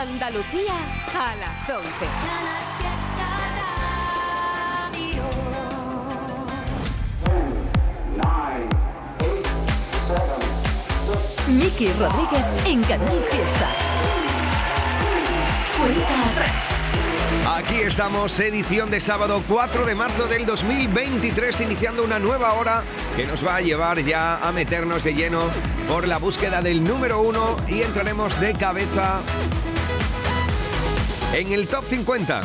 Andalucía a las 11. Miki Rodríguez en Canal Fiesta. Atrás. Aquí estamos, edición de sábado 4 de marzo del 2023, iniciando una nueva hora que nos va a llevar ya a meternos de lleno por la búsqueda del número uno y entraremos de cabeza en el top 50.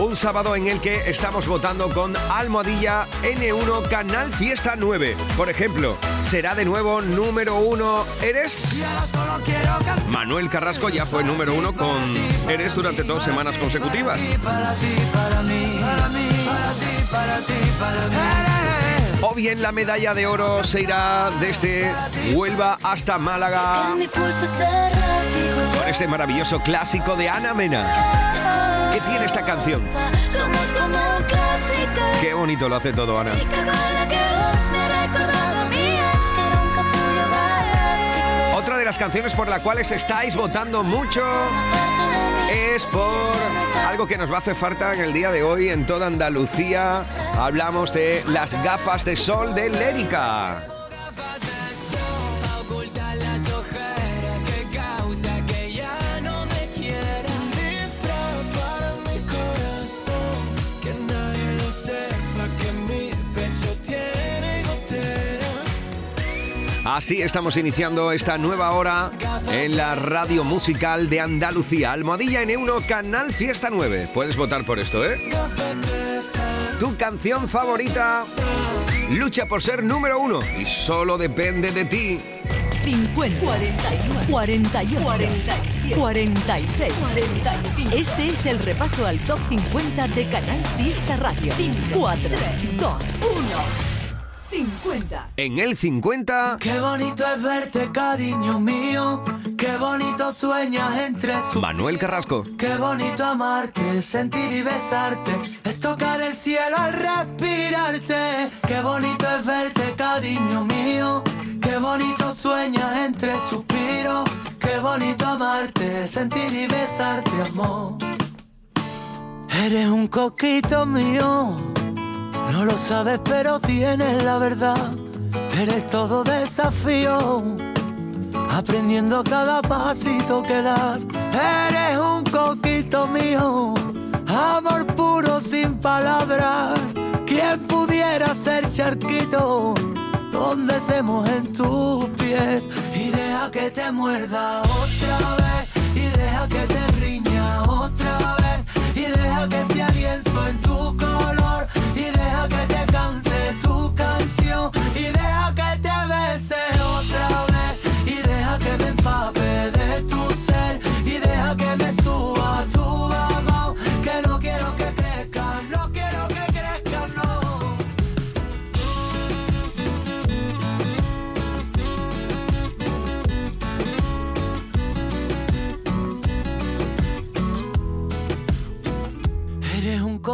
Un sábado en el que estamos votando con Almohadilla N1 Canal Fiesta 9. Por ejemplo, será de nuevo número uno Eres. Manuel Carrasco ya fue número uno con Eres durante dos semanas consecutivas. O bien la medalla de oro se irá desde Huelva hasta Málaga con este maravilloso clásico de Ana Mena. ¿Qué tiene esta canción? Qué bonito lo hace todo, Ana. Otra de las canciones por las cuales estáis votando mucho es por algo que nos va a hacer falta en el día de hoy en toda Andalucía. Hablamos de las gafas de sol de Lérica. Así estamos iniciando esta nueva hora en la radio musical de Andalucía. Almohadilla N1, Canal Fiesta 9. Puedes votar por esto, ¿eh? Tu canción favorita lucha por ser número uno y solo depende de ti. 50, 41, 48, 47, 46, 45. Este es el repaso al top 50 de Canal Fiesta Radio. 4, 3, 2, 1. 50. En el 50, Qué bonito es verte, cariño mío. Qué bonito sueñas entre sus. Manuel Carrasco. Qué bonito amarte, sentir y besarte. Es tocar el cielo al respirarte. Qué bonito es verte, cariño mío. Qué bonito sueñas entre suspiros. Qué bonito amarte, sentir y besarte, amor. Eres un coquito mío. No lo sabes, pero tienes la verdad. Eres todo desafío. Aprendiendo cada pasito que das. Eres un coquito mío. Amor puro sin palabras. ¿Quién pudiera ser charquito? Donde se mojen tus pies. Y deja que te muerda otra vez. Y deja que te riña otra vez. Y deja que sea lienzo en tu color.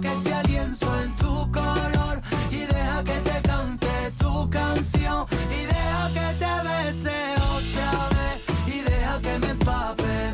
Que sea lienzo en tu color. Y deja que te cante tu canción. Y deja que te bese otra vez. Y deja que me empape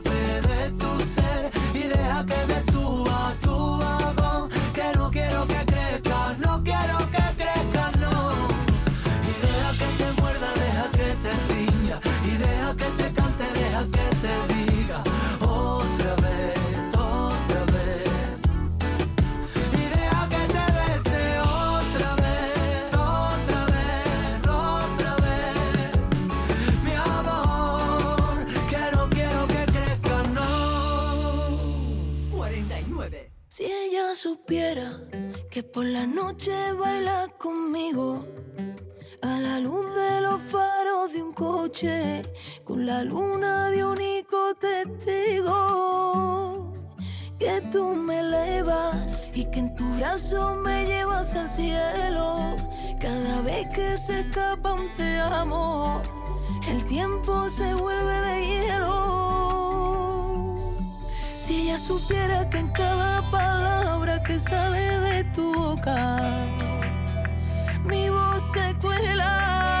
que me suba que por la noche baila conmigo. A la luz de los faros de un coche con la luna de único testigo. Que tú me elevas y que en tu brazo me llevas al cielo. Cada vez que se escapa un te amo el tiempo se vuelve de hielo si ella supiera que en cada palabra que sale de tu boca, mi voz se cuela.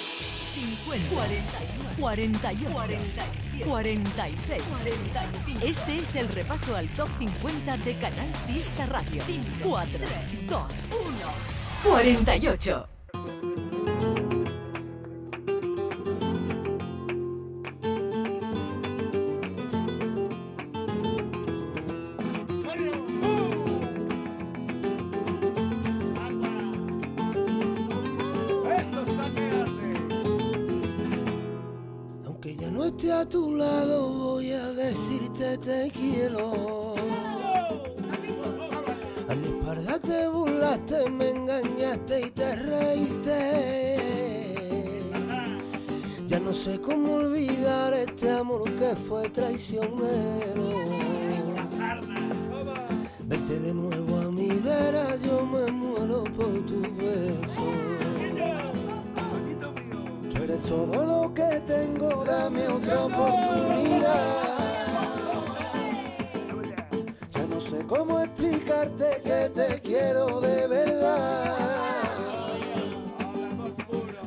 50, 41, 48, 46, 45. Este es el repaso al top 50 de Canal Fiesta Radio. 4, 2, 1, 48. A tu lado, voy a decirte te quiero. A mi espalda te burlaste, me engañaste y te reíste. Ya no sé cómo olvidar este amor que fue traicionero. Vete de nuevo a mi vera, yo me muero por tu todo lo que tengo, dame otra oportunidad. Ya no sé cómo explicarte que te quiero de verdad.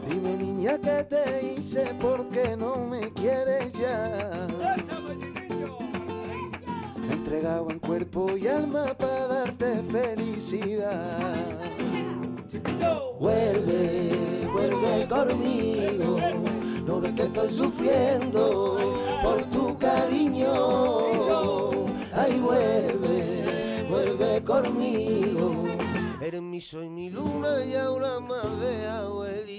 Dime niña que te hice porque no me quieres ya. Me he entregado en cuerpo y alma para darte felicidad. Vuelve, vuelve conmigo. No ves que estoy sufriendo por tu cariño. Ay, vuelve, vuelve conmigo. Eres mi sol, mi luna y ahora más de abuelito.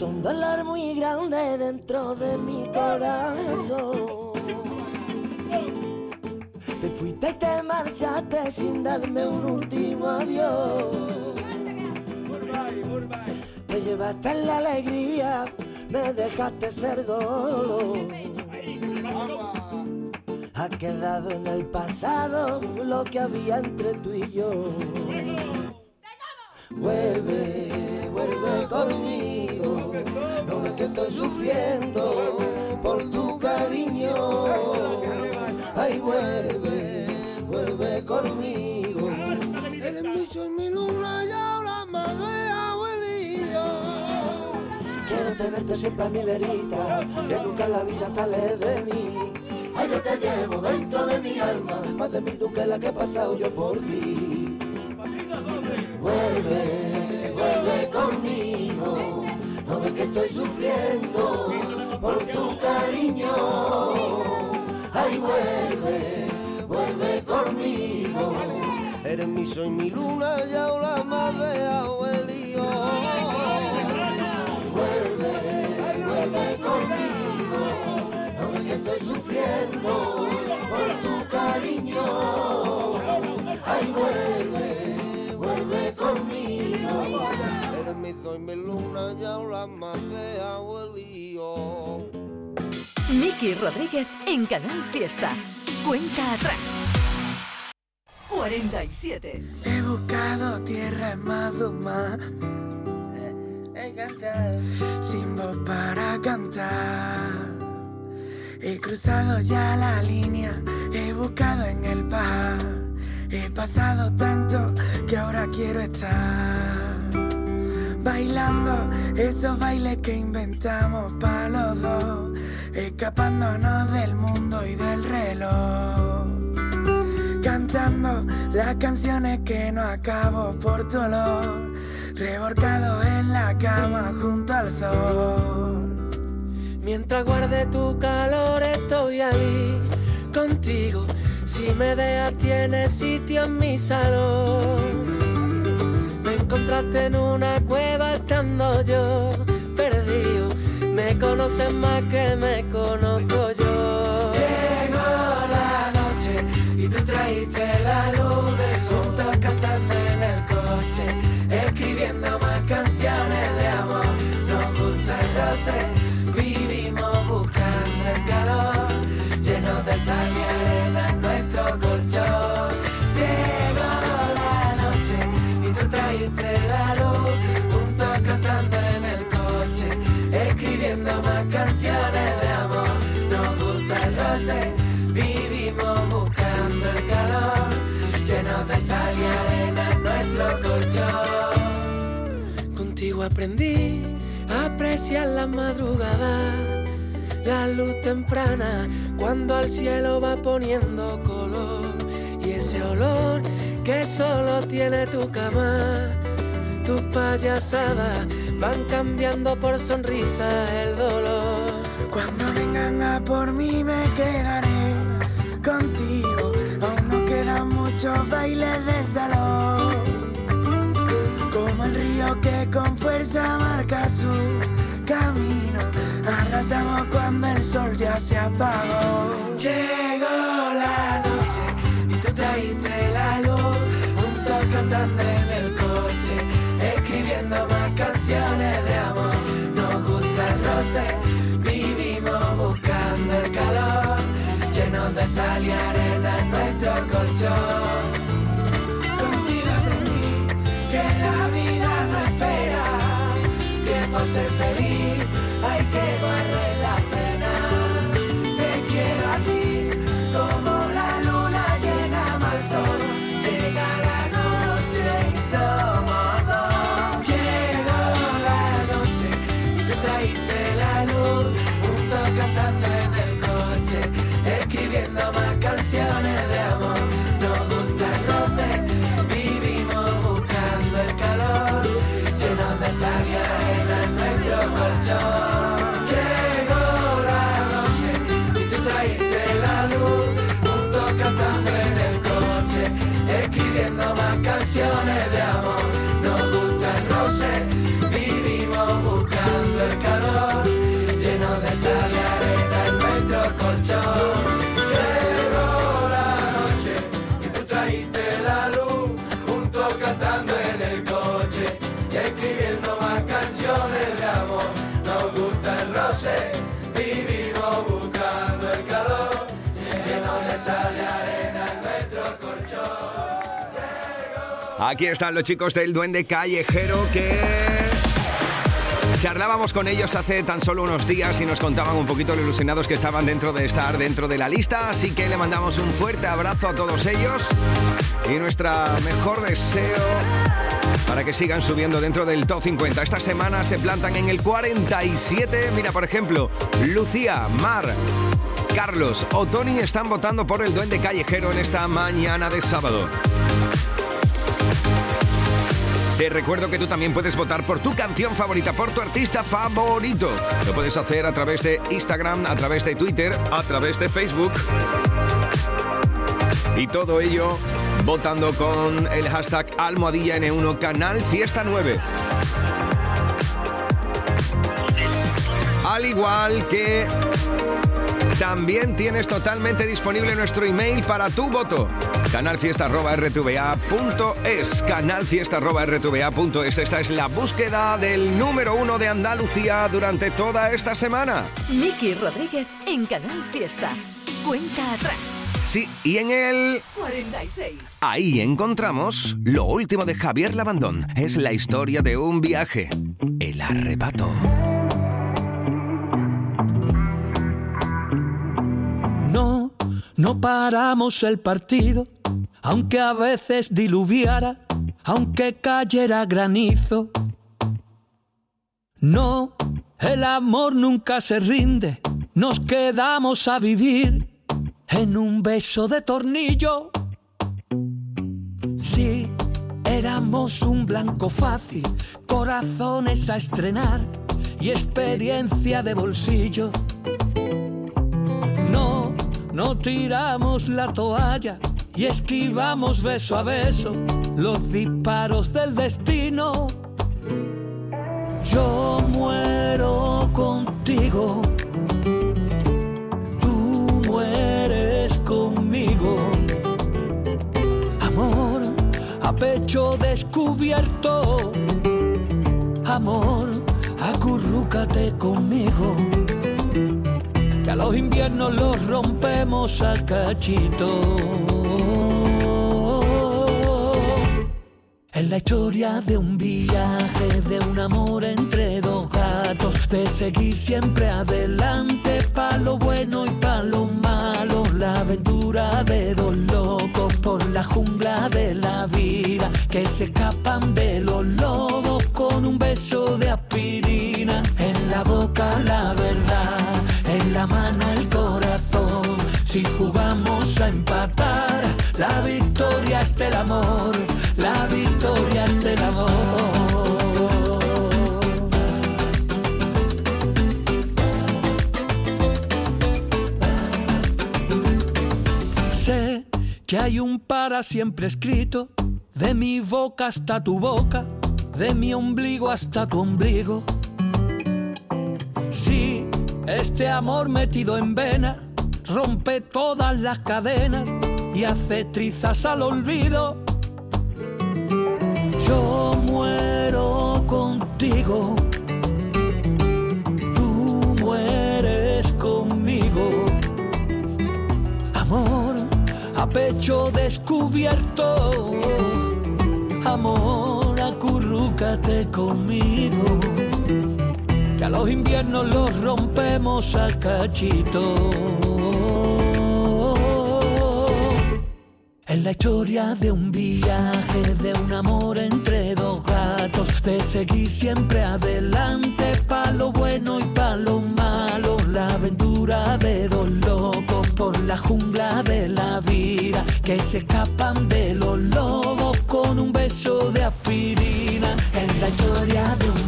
Un dolor muy grande dentro de mi corazón. Te fuiste y te marchaste sin darme un último adiós. Te llevaste la alegría, me dejaste ser dolor. Ha quedado en el pasado lo que había entre tú y yo. Vuelve, vuelve conmigo. Estoy sufriendo por tu cariño. Ay, vuelve, vuelve conmigo. Eres mi sol, mi luna y ahora de abuelillo. Quiero tenerte siempre a mi verita, que nunca la vida alejes de mí. Ay, yo te llevo dentro de mi alma, más de mil que la que he pasado yo por ti. Vuelve, vuelve no ves que estoy sufriendo por tu cariño. Ay, vuelve, vuelve conmigo. Eres mi sol, mi luna y ahora más de abuelío. Vuelve, vuelve conmigo, no ves que estoy sufriendo por tu cariño. Ay, vuelve, vuelve conmigo. Mi sol, mi luna y ahora más de abuelío. Miki Rodríguez en Canal Fiesta. Cuenta atrás. 47. He buscado tierra en Maduma sin voz para cantar. He cruzado ya la línea, he buscado en el par. He pasado tanto que ahora quiero estar bailando esos bailes que inventamos para los dos, escapándonos del mundo y del reloj. Cantando las canciones que no acabo por tu olor, revolcado en la cama junto al sol. Mientras guarde tu calor estoy ahí contigo. Si me dejas tienes sitio en mi salón. Encontraste en una cueva estando yo perdido. Me conoces más que me conozco yo. Llegó la noche y tú trajiste la luz, juntos cantando en el coche, escribiendo más canciones de amor. Nos gusta el roce, vivimos buscando el calor, llenos de sal aprendí a apreciar la madrugada, la luz temprana, cuando al cielo va poniendo color. Y ese olor que solo tiene tu cama, tus payasadas van cambiando por sonrisa el dolor. Cuando vengan a por mí me quedaré contigo, aún no quedan muchos bailes de salón. Como el río que con fuerza marca su camino, arrasamos cuando el sol ya se apagó. Llegó la noche y tú trajiste la luz, juntos cantando en el coche, escribiendo más canciones de amor. Nos gusta el roce, vivimos buscando el calor, llenos de sal y arena en nuestro colchón. Aquí están los chicos del Duende Callejero que charlábamos con ellos hace tan solo unos días y nos contaban un poquito lo ilusionados que estaban dentro de estar dentro de la lista, así que le mandamos un fuerte abrazo a todos ellos y nuestra mejor deseo para que sigan subiendo dentro del top 50. Esta semana se plantan en el 47. Mira, por ejemplo, Lucía, Mar, Carlos o Tony están votando por el Duende Callejero en esta mañana de sábado. Te recuerdo que tú también puedes votar por tu canción favorita, por tu artista favorito. Lo puedes hacer a través de Instagram, a través de Twitter, a través de Facebook. Y todo ello votando con el hashtag almohadilla N1 Canal Fiesta 9. Al igual que también tienes totalmente disponible nuestro email para tu voto. Canalfiesta.rtva.es Canalfiesta.rtva.es Esta es la búsqueda del número uno de Andalucía durante toda esta semana. Miki Rodríguez en Canal Fiesta. Cuenta atrás. Sí, y en el... 46. Ahí encontramos lo último de Javier Labandón. Es la historia de un viaje. El arrebato. No, paramos el partido, aunque a veces diluviara, aunque cayera granizo. No, el amor nunca se rinde. Nos quedamos a vivir en un beso de tornillo. Sí, éramos un blanco fácil, corazones a estrenar y experiencia de bolsillo. No, tiramos la toalla y esquivamos beso a beso los disparos del destino. Yo muero contigo, tú mueres conmigo. Amor a pecho descubierto, amor, acurrúcate conmigo. Que a los inviernos los rompemos a cachito. Es la historia de un viaje, de un amor entre dos gatos, de seguir siempre adelante, pa' lo bueno y pa' lo malo, la aventura de dos locos por la jungla de la vida, que se escapan de los lobos con un beso de aspirina, en la boca la verdad, si jugamos a empatar, la victoria es del amor, la victoria es del amor. Sé que hay un para siempre escrito, de mi boca hasta tu boca, de mi ombligo hasta tu ombligo. Sí, este amor metido en vena rompe todas las cadenas y hace trizas al olvido. Yo muero contigo, tú mueres conmigo. Amor a pecho descubierto, amor acurrúcate conmigo. Que a los inviernos los rompemos a cachito. Es la historia de un viaje, de un amor entre dos gatos, de seguir siempre adelante, pa' lo bueno y pa' lo malo, la aventura de dos locos por la jungla de la vida, que se escapan de los lobos con un beso de aspirina. Es la historia de un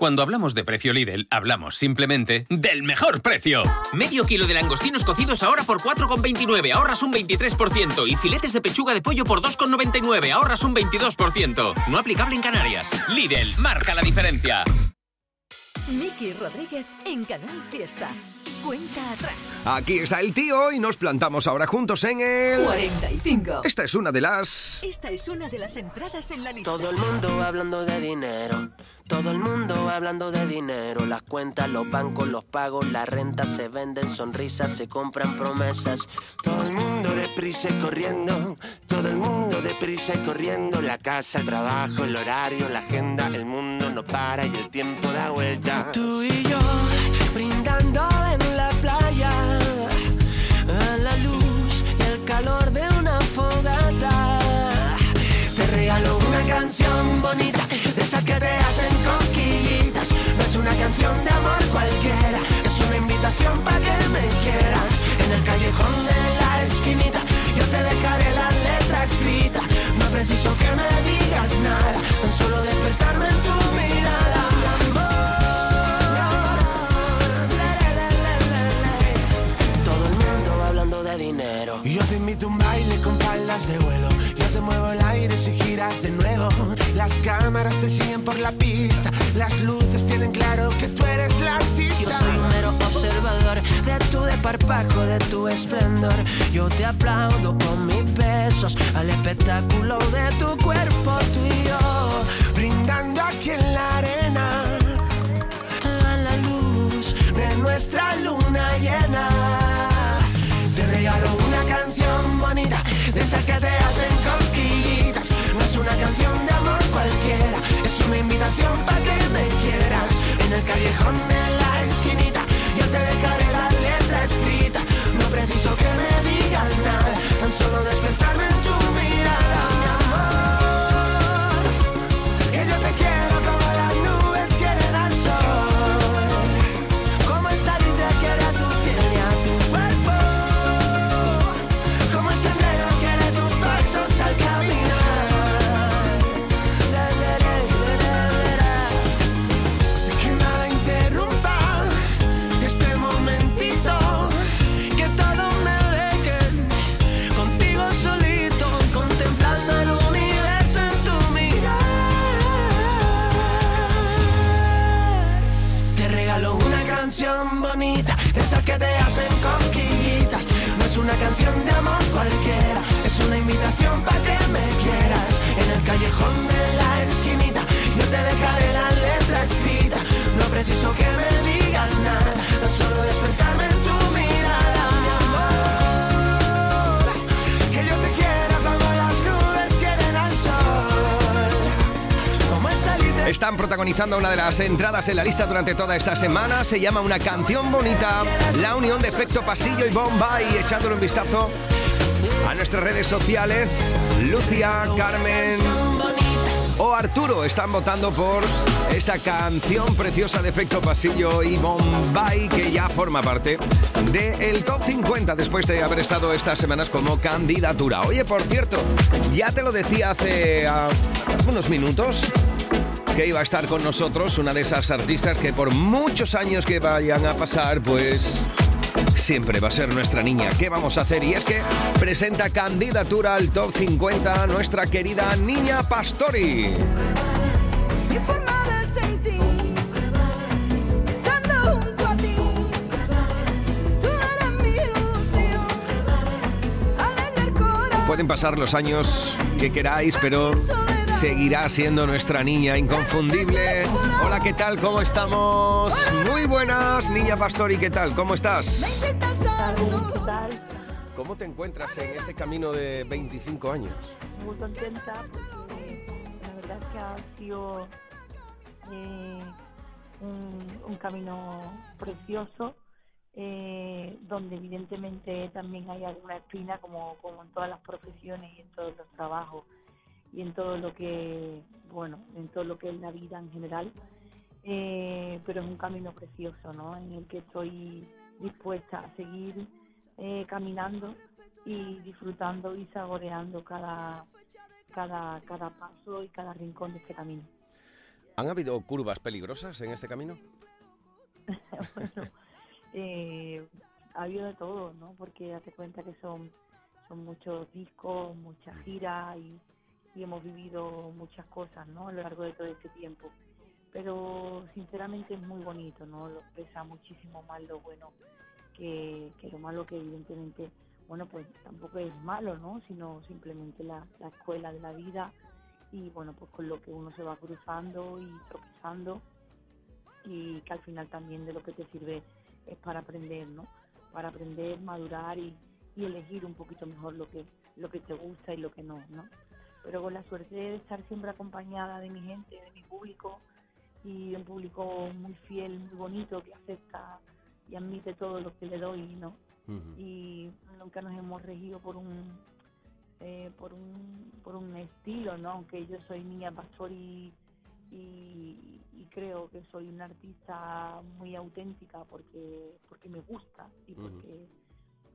Cuando hablamos de precio Lidl, hablamos simplemente del mejor precio. Medio kilo de langostinos cocidos ahora por 4,29, ahorras un 23%. Y filetes de pechuga de pollo por 2,99, ahorras un 22%. No aplicable en Canarias. Lidl, marca la diferencia. Miki Rodríguez en Canal Fiesta. Cuenta atrás. Aquí está el tío y nos plantamos ahora juntos en el... 45. Esta es una de las... Esta es una de las entradas en la lista. Todo el mundo hablando de dinero. Todo el mundo hablando de dinero. Las cuentas, los bancos, los pagos, la renta se venden, sonrisas, se compran promesas. Todo el mundo deprisa y corriendo, todo el mundo deprisa y corriendo. La casa, el trabajo, el horario, la agenda, el mundo no para y el tiempo da vuelta. Tú y yo brindando canción bonita, de esas que te hacen cosquillitas. No es una canción de amor cualquiera, Las luces tienen claro que tú eres la artista. Yo soy un mero observador de tu desparpajo, de tu esplendor. Yo te aplaudo con mis besos al espectáculo de tu cuerpo, tú y yo. Brindando aquí en la arena A la luz de nuestra luna llena. Te regalo una canción bonita, de esas que te hacen cosquillitas. No es una canción de amor cualquiera, invitación para que me quieras. En el callejón de la esquinita, yo te dejaré la letra escrita. No preciso que me digas nada, tan solo despertarme canción de amor cualquiera, es una invitación para que protagonizando una de las entradas en la lista durante toda esta semana. Se llama Una canción bonita. La unión de Efecto Pasillo y Bombay. Echándole un vistazo a nuestras redes sociales. Lucia, Carmen o Arturo están votando por esta canción preciosa de Efecto Pasillo y Bombay que ya forma parte del Top 50 después de haber estado estas semanas como candidatura. Oye, por cierto, ya te lo decía hace ah, unos minutos que iba a estar con nosotros, una de esas artistas que por muchos años que vayan a pasar, pues siempre va a ser nuestra niña. ¿Qué vamos a hacer? Y es que presenta candidatura al Top 50 nuestra querida Niña Pastori. Pueden pasar los años que queráis, pero seguirá siendo nuestra niña inconfundible. Hola, ¿qué tal? ¿Cómo estamos? Muy buenas, Niña Pastori, ¿qué tal? ¿Cómo estás? ¿Cómo te encuentras en este camino de 25 años? Muy contenta porque la verdad es que ha sido eh, un, un camino precioso eh, donde evidentemente también hay alguna espina como, como en todas las profesiones y en todos los trabajos y en todo lo que, bueno, en todo lo que es la vida en general. Eh, pero es un camino precioso, ¿no? En el que estoy dispuesta a seguir eh, caminando y disfrutando y saboreando cada, cada, cada paso y cada rincón de este camino. ¿Han habido curvas peligrosas en este camino? bueno, eh, ha habido de todo, ¿no? Porque date cuenta que son, son muchos discos, muchas giras y, y hemos vivido muchas cosas, ¿no? A lo largo de todo este tiempo. Pero sinceramente es muy bonito, ¿no? Lo pesa muchísimo más lo bueno que, lo malo que evidentemente, bueno, pues tampoco es malo, ¿no? Sino simplemente la, la escuela de la vida y bueno, pues con lo que uno se va cruzando y tropezando y que al final también de lo que te sirve es para aprender, ¿no? Para aprender, madurar y, y elegir un poquito mejor lo que lo que te gusta y lo que no, ¿no? Pero con la suerte de estar siempre acompañada de mi gente, de mi público y un público muy fiel, muy bonito que acepta y admite todo lo que le doy, ¿no? Y nunca nos hemos regido por un eh, por un por un estilo, ¿no? Aunque yo soy niña pastor y, y, y creo que soy una artista muy auténtica porque porque me gusta y porque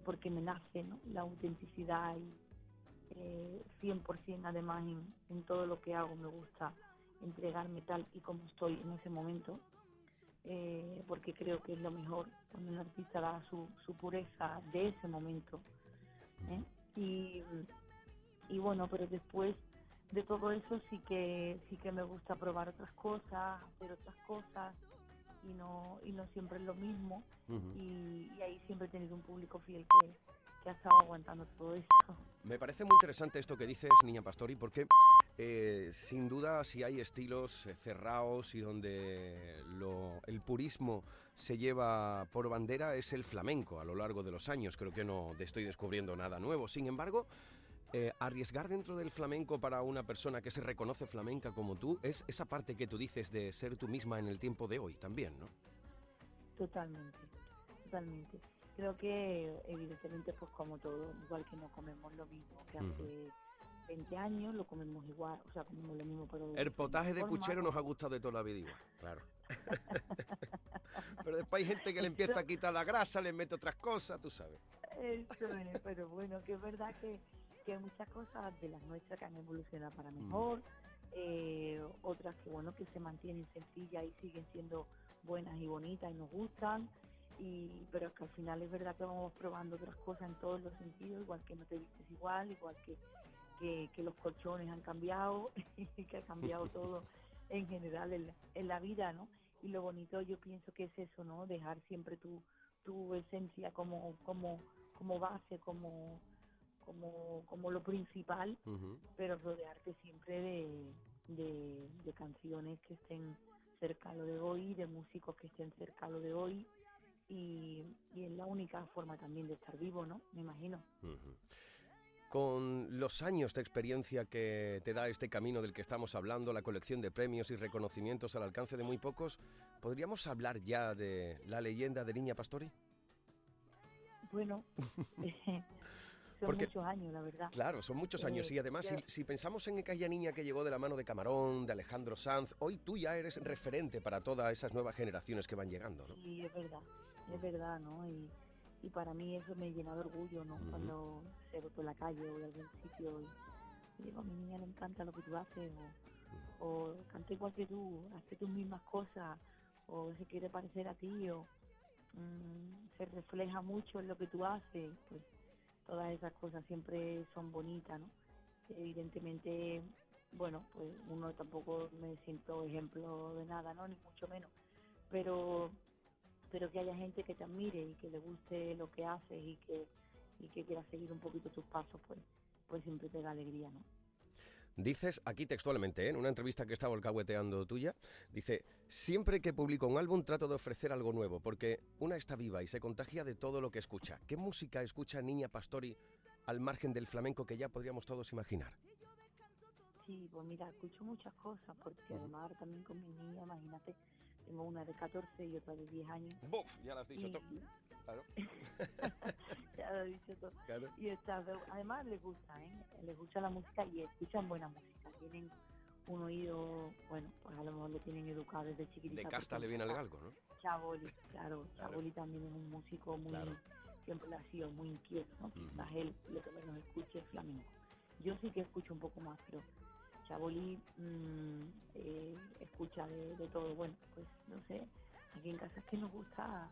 porque me nace, ¿no? La autenticidad y eh, 100% además en, en todo lo que hago. Me gusta entregarme tal y como estoy en ese momento eh, porque creo que es lo mejor cuando un artista da su, su pureza de ese momento ¿eh? y, y bueno pero después de todo eso sí que sí que me gusta probar otras cosas hacer otras cosas y no y no siempre es lo mismo. Y, y ahí siempre he tenido un público fiel que, que ha estado aguantando todo esto. Me parece muy interesante esto que dices, Niña Pastori, porque eh, sin duda si hay estilos eh, cerrados y donde lo- el purismo se lleva por bandera es el flamenco a lo largo de los años. Creo que no estoy descubriendo nada nuevo. Sin embargo, eh, arriesgar dentro del flamenco para una persona que se reconoce flamenca como tú es esa parte que tú dices de ser tú misma en el tiempo de hoy también, ¿no? Totalmente, totalmente. Creo que evidentemente pues como todo, igual que no comemos lo mismo que hace 20 años, lo comemos igual, o sea, comemos lo mismo pero... El potaje de forma. puchero nos ha gustado de toda la vida igual, claro. Pero después hay gente que le empieza a quitar la grasa, le mete otras cosas, tú sabes. Eso es, pero bueno, que es verdad que, que hay muchas cosas de las nuestras que han evolucionado para mejor, eh, otras que bueno, que se mantienen sencillas y siguen siendo buenas y bonitas y nos gustan, y pero que al final es verdad que vamos probando otras cosas en todos los sentidos, igual que no te vistes igual, igual que, que, que los colchones han cambiado, que ha cambiado todo en general en la, en la vida, ¿no? Y lo bonito yo pienso que es eso, ¿no? Dejar siempre tu, tu esencia como, como, como base, como, como, como lo principal, pero rodearte siempre de, de, de canciones que estén cerca a lo de hoy, de músicos que estén cerca a lo de hoy, y, y es la única forma también de estar vivo, ¿no? Me imagino. Con los años de experiencia que te da este camino del que estamos hablando, la colección de premios y reconocimientos al alcance de muy pocos, ¿podríamos hablar ya de la leyenda de Niña Pastori? Bueno, son Porque- muchos años, la verdad. Claro, son muchos años Eh, y además si, ya- si pensamos en aquella niña que llegó de la mano de Camarón, de Alejandro Sanz, hoy tú ya eres referente para todas esas nuevas generaciones que van llegando, ¿no? Sí, es verdad, es verdad, ¿no? Y, y para mí eso me llena de orgullo, ¿no? Ujú. Cuando se ve por la calle o en algún sitio y, digo, a mi niña le encanta lo que tú haces, o, o canta igual que tú, hace tus mismas cosas, o se quiere parecer a ti, o mm, se refleja mucho en lo que tú haces, pues todas esas cosas siempre son bonitas, ¿no? Evidentemente, bueno, pues uno tampoco me siento ejemplo de nada, ¿no? Ni mucho menos, pero pero que haya gente que te admire y que le guste lo que haces y que y que quiera seguir un poquito tus pasos, pues pues siempre te da alegría, ¿no? Dices aquí textualmente, ¿eh? en una entrevista que estaba alcahueteando tuya, dice, siempre que publico un álbum trato de ofrecer algo nuevo, porque una está viva y se contagia de todo lo que escucha. ¿Qué música escucha Niña Pastori al margen del flamenco que ya podríamos todos imaginar? Sí, pues mira, escucho muchas cosas, porque además también con mi niña, imagínate, tengo una de 14 y otra de 10 años. Buf, ya lo has dicho Y- todo. Claro. ya lo he dicho todo. Claro. Y estas dos- además les gusta, ¿eh? Les gusta la música y escuchan buena música. Tienen un oído, bueno, pues a lo mejor lo tienen educado desde chiquitita. De casta porque le viene al galgo, ¿no? Chaboli, claro, Claro. Chaboli también es un músico muy, Claro. siempre lo ha sido muy inquieto, ¿no? Quizás él lo que menos escuche es flamenco. Yo sí que escucho un poco más, pero Chaboli mm, eh, escucha de, de todo. Bueno, pues no sé, aquí en casa es que nos gusta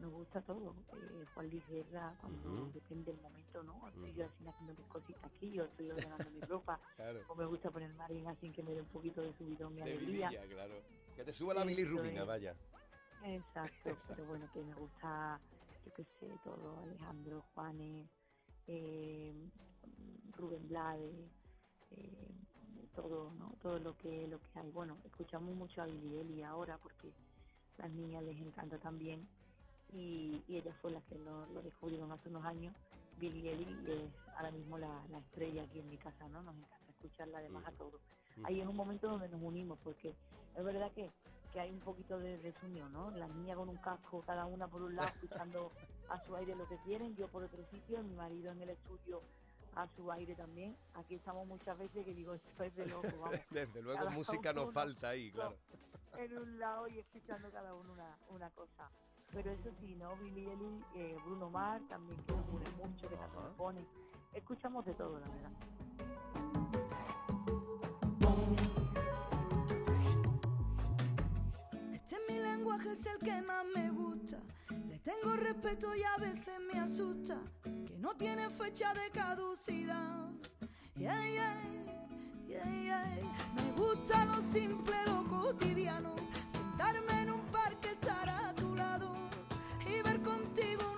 nos gusta todo. Eh, Juan Luis Guerra, cuando Ujú. depende del momento, ¿no? Estoy Ujú. yo así haciendo mis cositas aquí, yo estoy ordenando mi ropa, Claro. o me gusta ponerme a alguien así que me dé un poquito de subidón y alegría. vidilla, claro. Que te suba la bilirrubina, es. vaya. Exacto, pero bueno, que me gusta, yo qué sé, todo, Alejandro, Juanes, eh, Rubén Blades, eh, todo, ¿no? Todo lo que, lo que hay. Bueno, escuchamos mucho a Billy Eli ahora porque las niñas les encanta también y, y ellas fueron las que lo, lo descubrieron hace unos años. Billy Eli es ahora mismo la, la estrella aquí en mi casa, ¿no? Nos encanta escucharla además a todos. Ahí es un momento donde nos unimos porque es verdad que, que hay un poquito de desunión, ¿no? Las niñas con un casco, cada una por un lado, escuchando a su aire lo que quieren, yo por otro sitio, mi marido en el estudio a su aire también. Aquí estamos muchas veces que digo, esto es de loco, vamos. Desde luego Cada música nos falta ahí, claro. En un lado y escuchando cada uno una, una cosa. Pero eso sí, ¿no? Billy Ellie, eh, Bruno Mars también que nos une mucho, que también nos pone. Escuchamos de todo, la verdad. Este es mi lenguaje, es el que más me gusta tengo respeto y a veces me asusta que no tiene fecha de caducidad. Me gusta lo simple, lo cotidiano, sentarme en un parque, estar a tu lado y ver contigo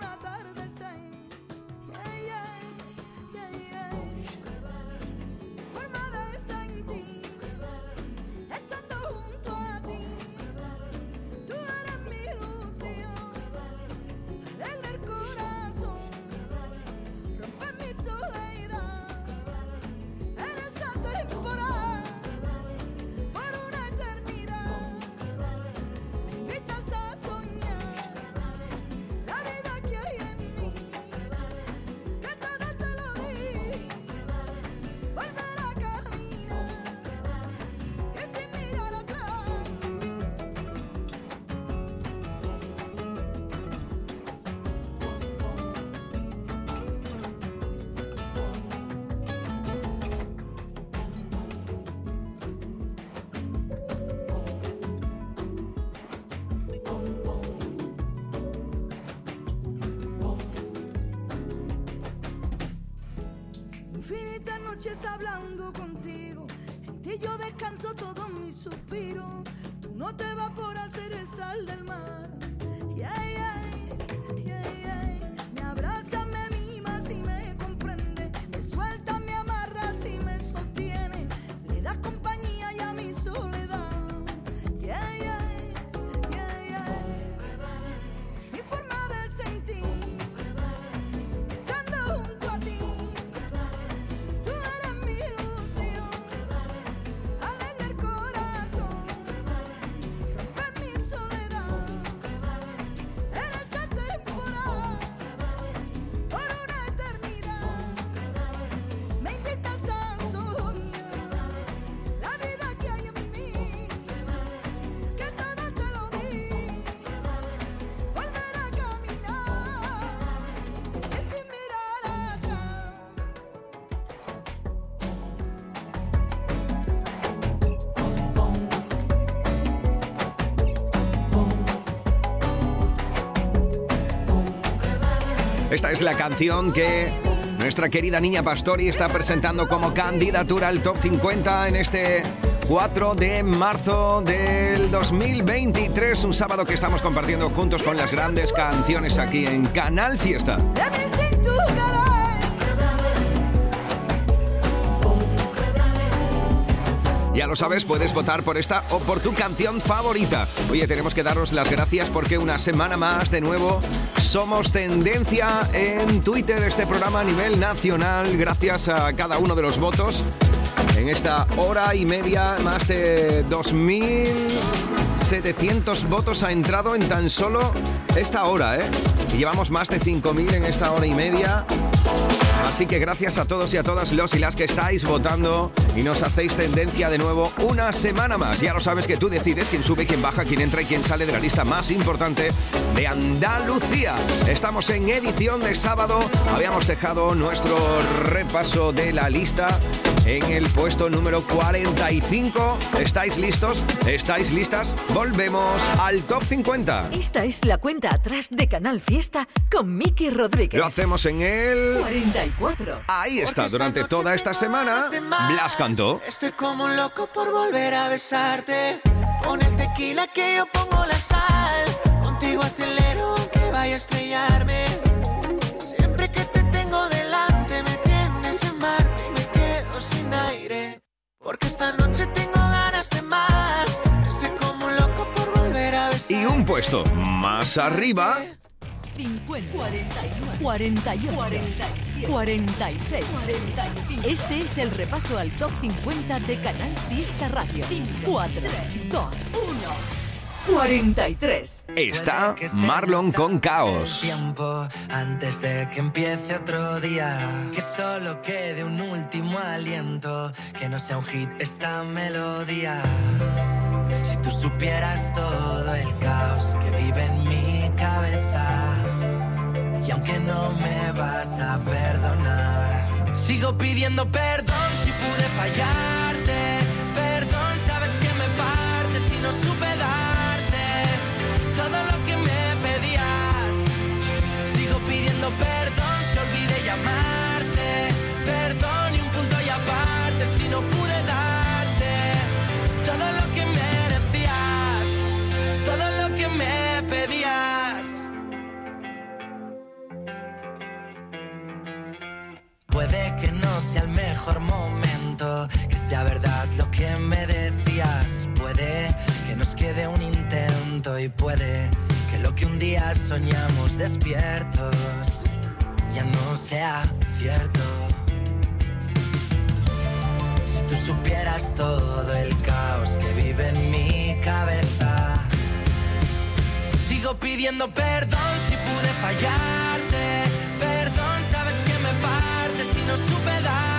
noches hablando contigo. En ti yo descanso todos mis suspiros. Tú no te vas por hacer el sal del Es la canción que nuestra querida niña Pastori está presentando como candidatura al top 50 en este 4 de marzo del 2023, un sábado que estamos compartiendo juntos con las grandes canciones aquí en Canal Fiesta. Ya lo sabes, puedes votar por esta o por tu canción favorita. Oye, tenemos que daros las gracias porque una semana más, de nuevo, somos tendencia en Twitter, este programa a nivel nacional, gracias a cada uno de los votos. En esta hora y media, más de 2.700 votos ha entrado en tan solo esta hora, ¿eh? Y llevamos más de 5.000 en esta hora y media. Así que gracias a todos y a todas los y las que estáis votando y nos hacéis tendencia de nuevo una semana más. Ya lo sabes que tú decides quién sube, quién baja, quién entra y quién sale de la lista más importante de Andalucía. Estamos en edición de sábado. Habíamos dejado nuestro repaso de la lista en el puesto número 45. ¿Estáis listos? ¿Estáis listas? Volvemos al top 50. Esta es la cuenta atrás de Canal Fiesta con Miki Rodríguez. Lo hacemos en el... 44. Ahí está, durante toda esta semana, Blas cantó. Estoy como un loco por volver a besarte. Pon el tequila que yo pongo la sal. Contigo acelero que vaya a estrellarme. Siempre que te tengo delante me tienes en Marte Porque esta noche tengo ganas de más. Estoy como un loco por volver a besarte. Y un puesto más arriba, 50, 41, 48, 47, 46, 45. Este es el repaso al top 50 de Canal Fiesta Radio. 4, 2, 1, 43. está Marlon con Caos. tiempo antes de que empiece otro día. Que solo quede un último aliento, que no sea un hit esta melodía. Si tú supieras todo el caos que vive en mi cabeza, y aunque no me vas a perdonar, sigo pidiendo perdón si pude fallarte. Mejor momento, que sea verdad lo que me decías. Puede que nos quede un intento y puede que lo que un día soñamos despiertos ya no sea cierto. Si tú supieras todo el caos que vive en mi cabeza, sigo pidiendo perdón si pude fallarte. Perdón, sabes que me parte si no supe darte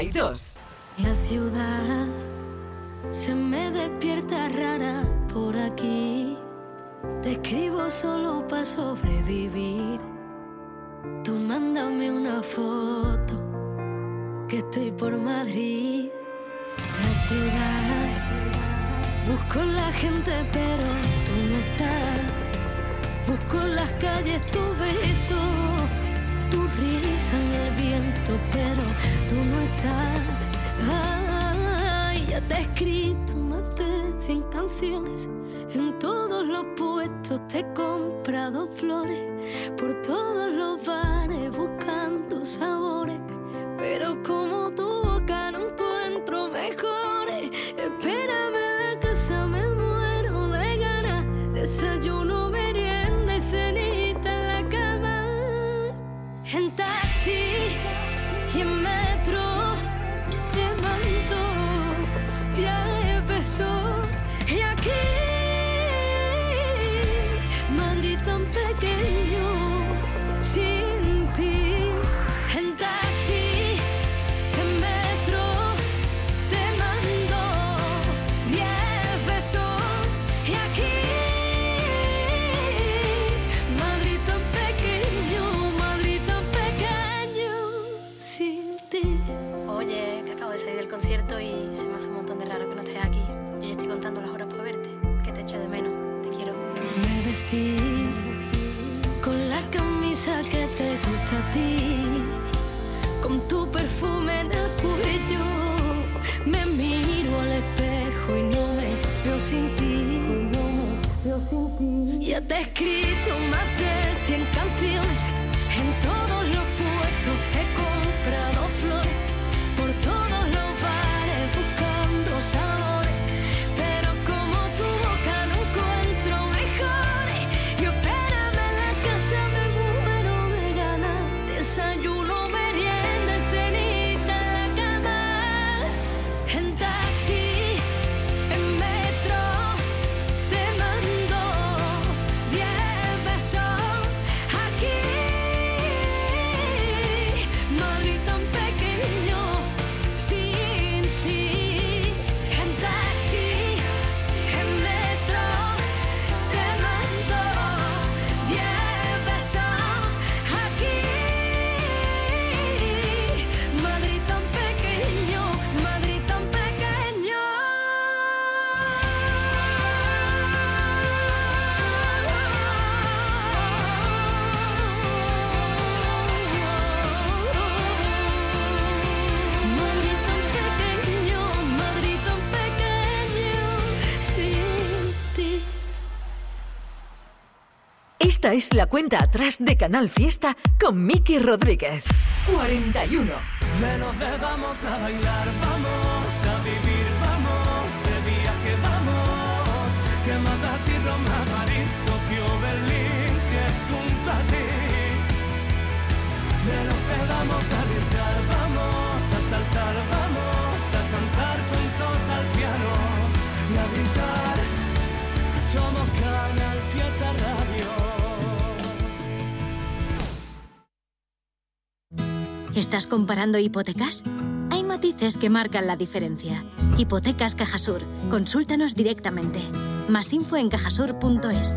42. La ciudad se me despierta rara por aquí. Te escribo solo para sobrevivir. Tú mándame una foto que estoy por Madrid. La ciudad busco la gente, pero tú no estás. Busco las calles tu beso, en el viento, pero tú no estás. Ya te he escrito más de 100 canciones. En todos los puestos te he comprado flores. Por todos los bares buscando sabores. Pero como tu boca no encuentro mejores. Espérame la casa, me muero de ganas. Desayuno, Me con la camisa que te gusta a ti, con tu perfume en el cuello. Me miro al espejo y no me veo sin ti. Ya te Esta es la cuenta atrás de Canal Fiesta con Miki Rodríguez. 41. Veloces vamos a bailar, vamos ¿Estás comparando hipotecas? Hay matices que marcan la diferencia. Hipotecas Cajasur. Consúltanos directamente. Más info en cajasur.es.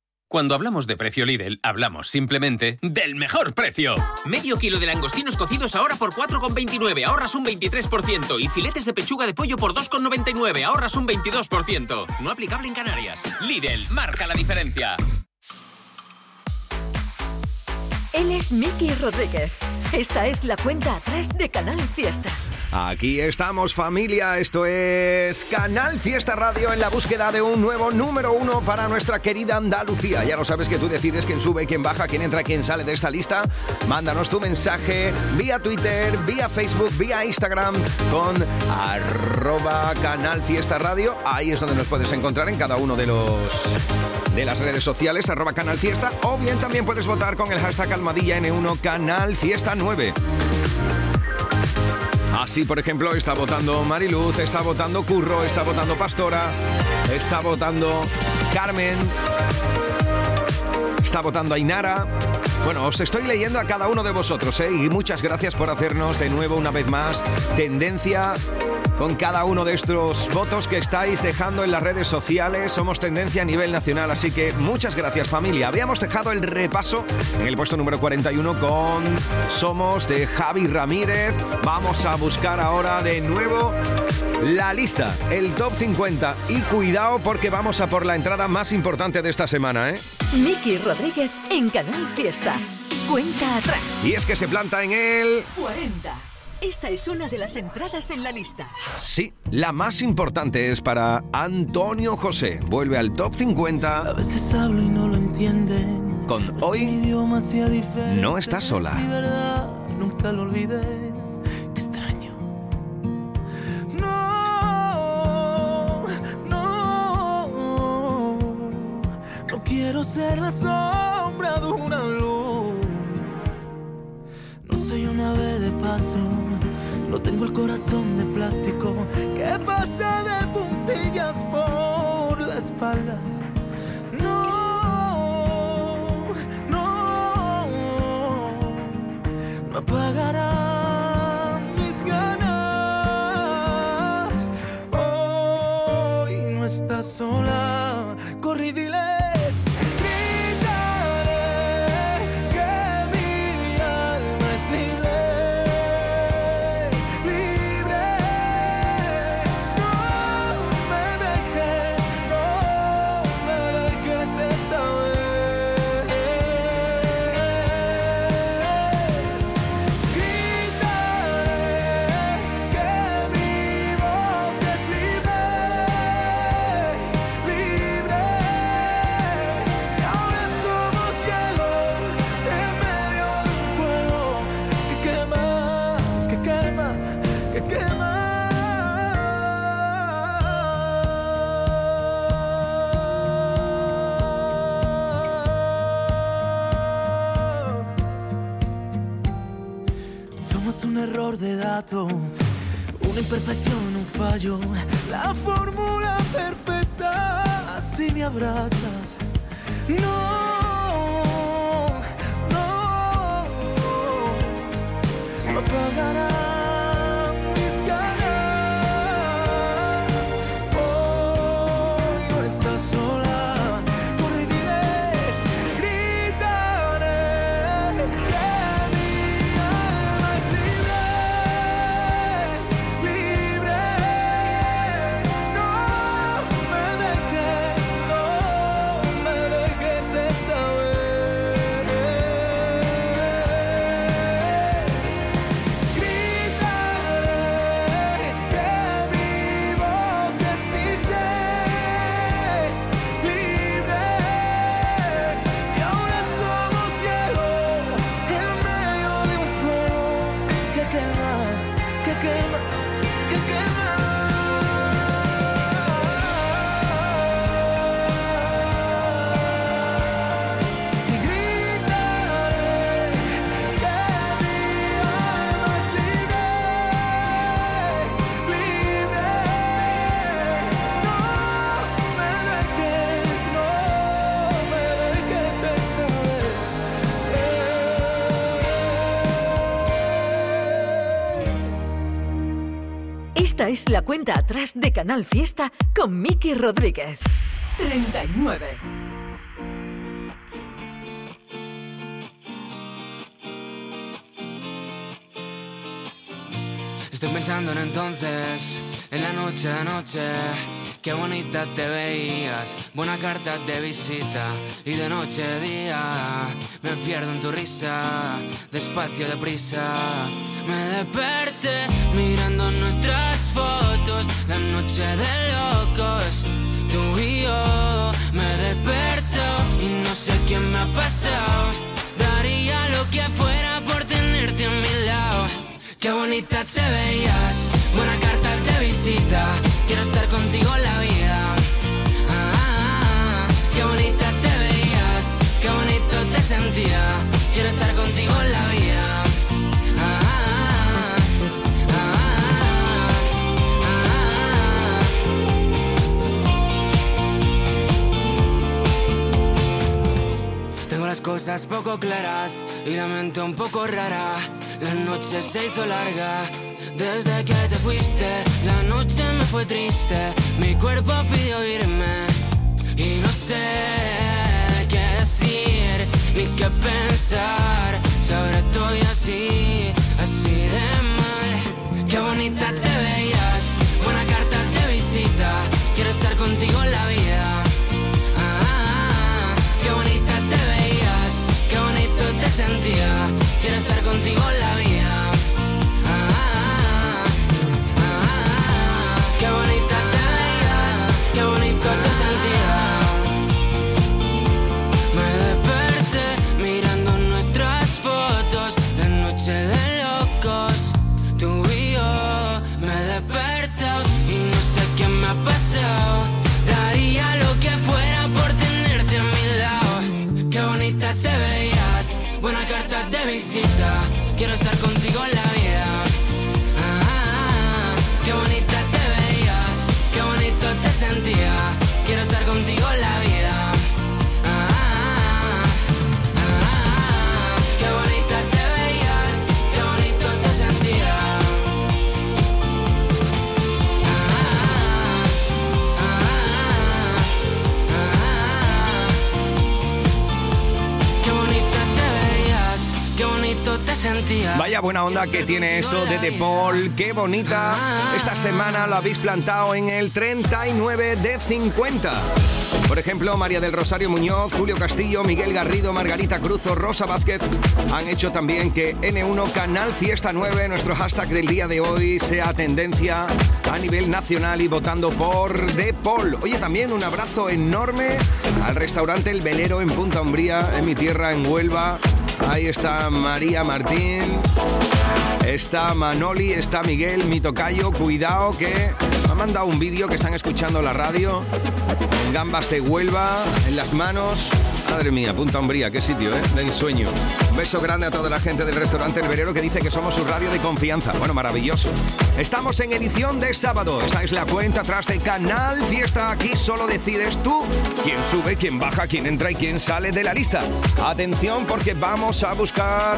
Cuando hablamos de precio Lidl, hablamos simplemente del mejor precio. Medio kilo de langostinos cocidos ahora por 4,29, ahorras un 23%. Y filetes de pechuga de pollo por 2,99, ahorras un 22%. No aplicable en Canarias. Lidl, marca la diferencia. Él es Miki Rodríguez. Esta es la cuenta atrás de Canal Fiesta. Aquí estamos familia, esto es Canal Fiesta Radio en la búsqueda de un nuevo número uno para nuestra querida Andalucía. Ya lo sabes que tú decides quién sube, quién baja, quién entra, quién sale de esta lista. Mándanos tu mensaje vía Twitter, vía Facebook, vía Instagram con arroba Canal Fiesta Radio. Ahí es donde nos puedes encontrar en cada uno de los de las redes sociales, arroba Canal Fiesta, o bien también puedes votar con el hashtag Almadilla N1 Canal Fiesta 9. Así, por ejemplo, está votando Mariluz, está votando Curro, está votando Pastora, está votando Carmen, está votando Ainara. Bueno, os estoy leyendo a cada uno de vosotros, ¿eh? Y muchas gracias por hacernos de nuevo, una vez más, tendencia con cada uno de estos votos que estáis dejando en las redes sociales. Somos tendencia a nivel nacional, así que muchas gracias familia. Habíamos dejado el repaso en el puesto número 41 con Somos de Javi Ramírez. Vamos a buscar ahora de nuevo la lista, el top 50. Y cuidado porque vamos a por la entrada más importante de esta semana, ¿eh? Miki Rodríguez en Canal Fiesta. Cuenta atrás. Y es que se planta en el... 40. Esta es una de las entradas en la lista. Sí, la más importante es para Antonio José. Vuelve al top 50. A veces hablo y no lo entienden. Con hoy no estás sola. Mi verdad, nunca lo olvides. Quiero ser la sombra de una luz. No soy una ave de paso. No tengo el corazón de plástico que pasa de puntillas por la espalda. No, no, no apagará mis ganas. Hoy no estás sola, palabras. Esta es la cuenta atrás de Canal Fiesta con Miki Rodríguez. 39. Estoy pensando en entonces, en la noche a noche. Qué bonita te veías, buena carta de visita y de noche a día me pierdo en tu risa, despacio deprisa. Me desperté mirando nuestras fotos, la noche de locos, tú y yo. Me desperto y no sé qué me ha pasado, daría lo que fuera por tenerte a mi lado. Qué bonita te veías, buena carta de visita. Quiero estar contigo la vida. Ah, ah, ah. qué bonita te veías, qué bonito te sentía. Las cosas poco claras y la mente un poco rara. La noche se hizo larga. Desde que te fuiste, la noche me fue triste. Mi cuerpo pidió irme y no sé qué decir ni qué pensar. Si estoy así, así de mal. Qué bonita te veías, buena carta de visita. Quiero estar contigo en la vida. Quiero estar contigo la vida. Buena onda que tiene esto de The Paul, qué bonita. Esta semana lo habéis plantado en el 39 de 50. Por ejemplo, María del Rosario Muñoz, Julio Castillo, Miguel Garrido, Margarita Cruz o Rosa Vázquez han hecho también que N1 Canal Fiesta 9, nuestro hashtag del día de hoy, sea tendencia a nivel nacional y votando por The Paul. Oye, también un abrazo enorme al restaurante El Velero en Punta Umbría, en mi tierra, en Huelva. Ahí está María Martín. Está Manoli, está Miguel, mi tocayo. Cuidado que me ha mandado un vídeo que están escuchando la radio. En gambas de Huelva, en las manos. Madre mía, Punta Umbría, qué sitio, ¿eh? De ensueño. Beso grande a toda la gente del restaurante El Verero que dice que somos su radio de confianza. Bueno, maravilloso. Estamos en edición de sábado. Esta es la cuenta atrás de Canal Fiesta. Aquí solo decides tú quién sube, quién baja, quién entra y quién sale de la lista. Atención porque vamos a buscar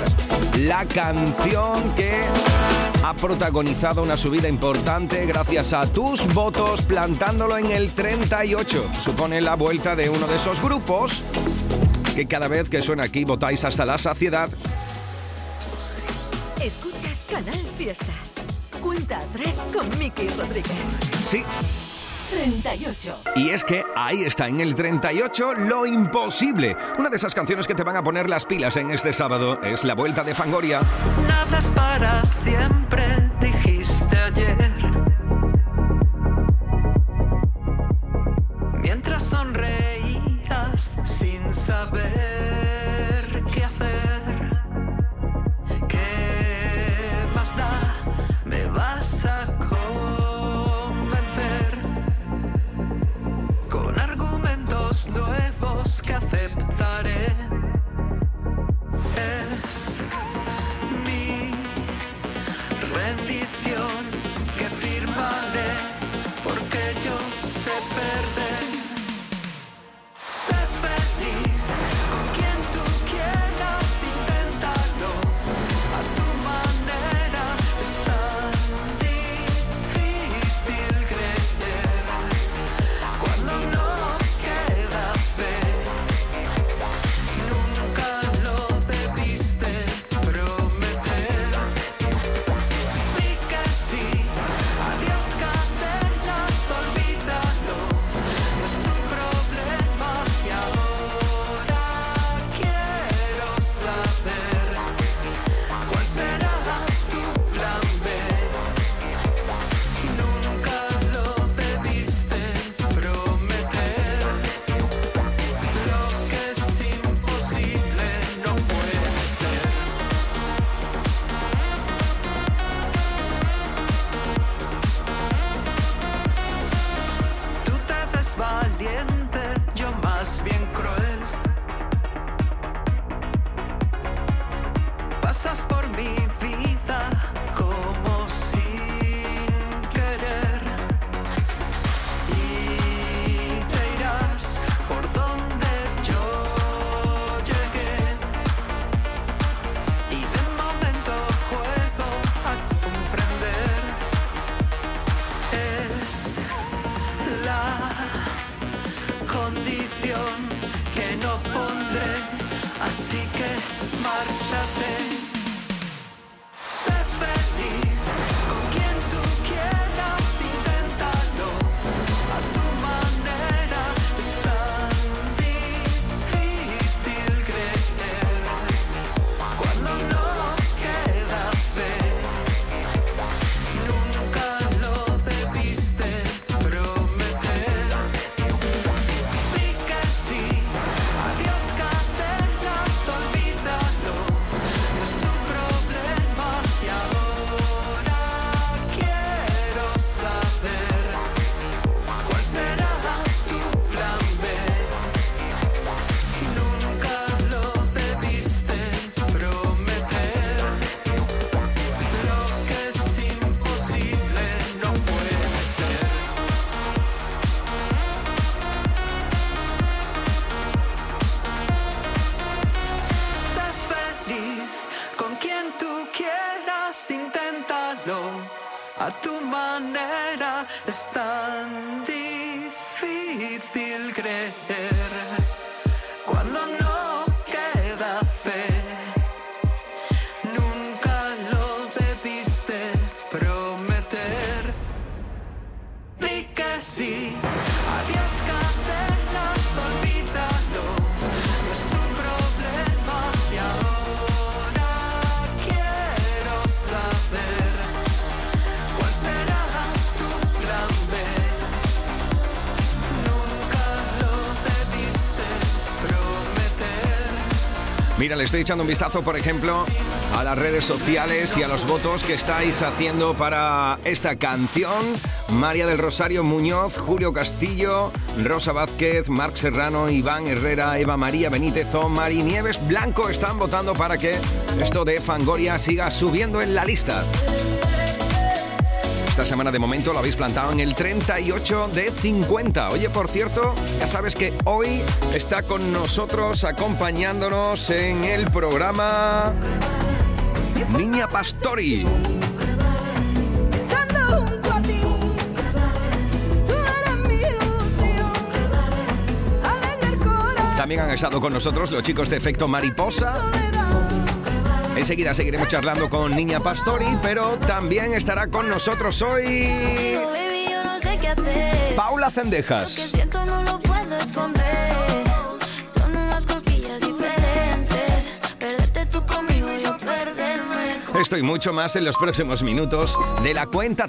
la canción que ha protagonizado una subida importante gracias a tus votos plantándolo en el 38. Supone la vuelta de uno de esos grupos que cada vez que suena aquí votáis hasta la saciedad. Escuchas Canal Fiesta. Cuenta atrás con Miki Rodríguez. Sí, 38. Y es que ahí está, en el 38, Lo Imposible. Una de esas canciones que te van a poner las pilas en este sábado es La Vuelta de Fangoria. Nada es para siempre, dijiste ayer. Argumentos nuevos que aceptaré. A tu manera. Es tan difícil creer Mira, le estoy echando un vistazo, por ejemplo, a las redes sociales y a los votos que estáis haciendo para esta canción. María del Rosario Muñoz, Julio Castillo, Rosa Vázquez, Marc Serrano, Iván Herrera, Eva María Benítez o Mari Nieves Blanco están votando para que esto de Fangoria siga subiendo en la lista. Esta semana de momento lo habéis plantado en el 38 de 50. Oye, por cierto, ya sabes que hoy está con nosotros acompañándonos en el programa Niña Pastori. También han estado con nosotros los chicos de Efecto Mariposa. Enseguida seguiremos charlando con Niña Pastori, pero también estará con nosotros hoy. Paula Cendejas. siento no lo puedo esconder. Son unas cosquillas diferentes. Perderte tú conmigo, yo perderme. Esto y mucho más en los próximos minutos de la cuenta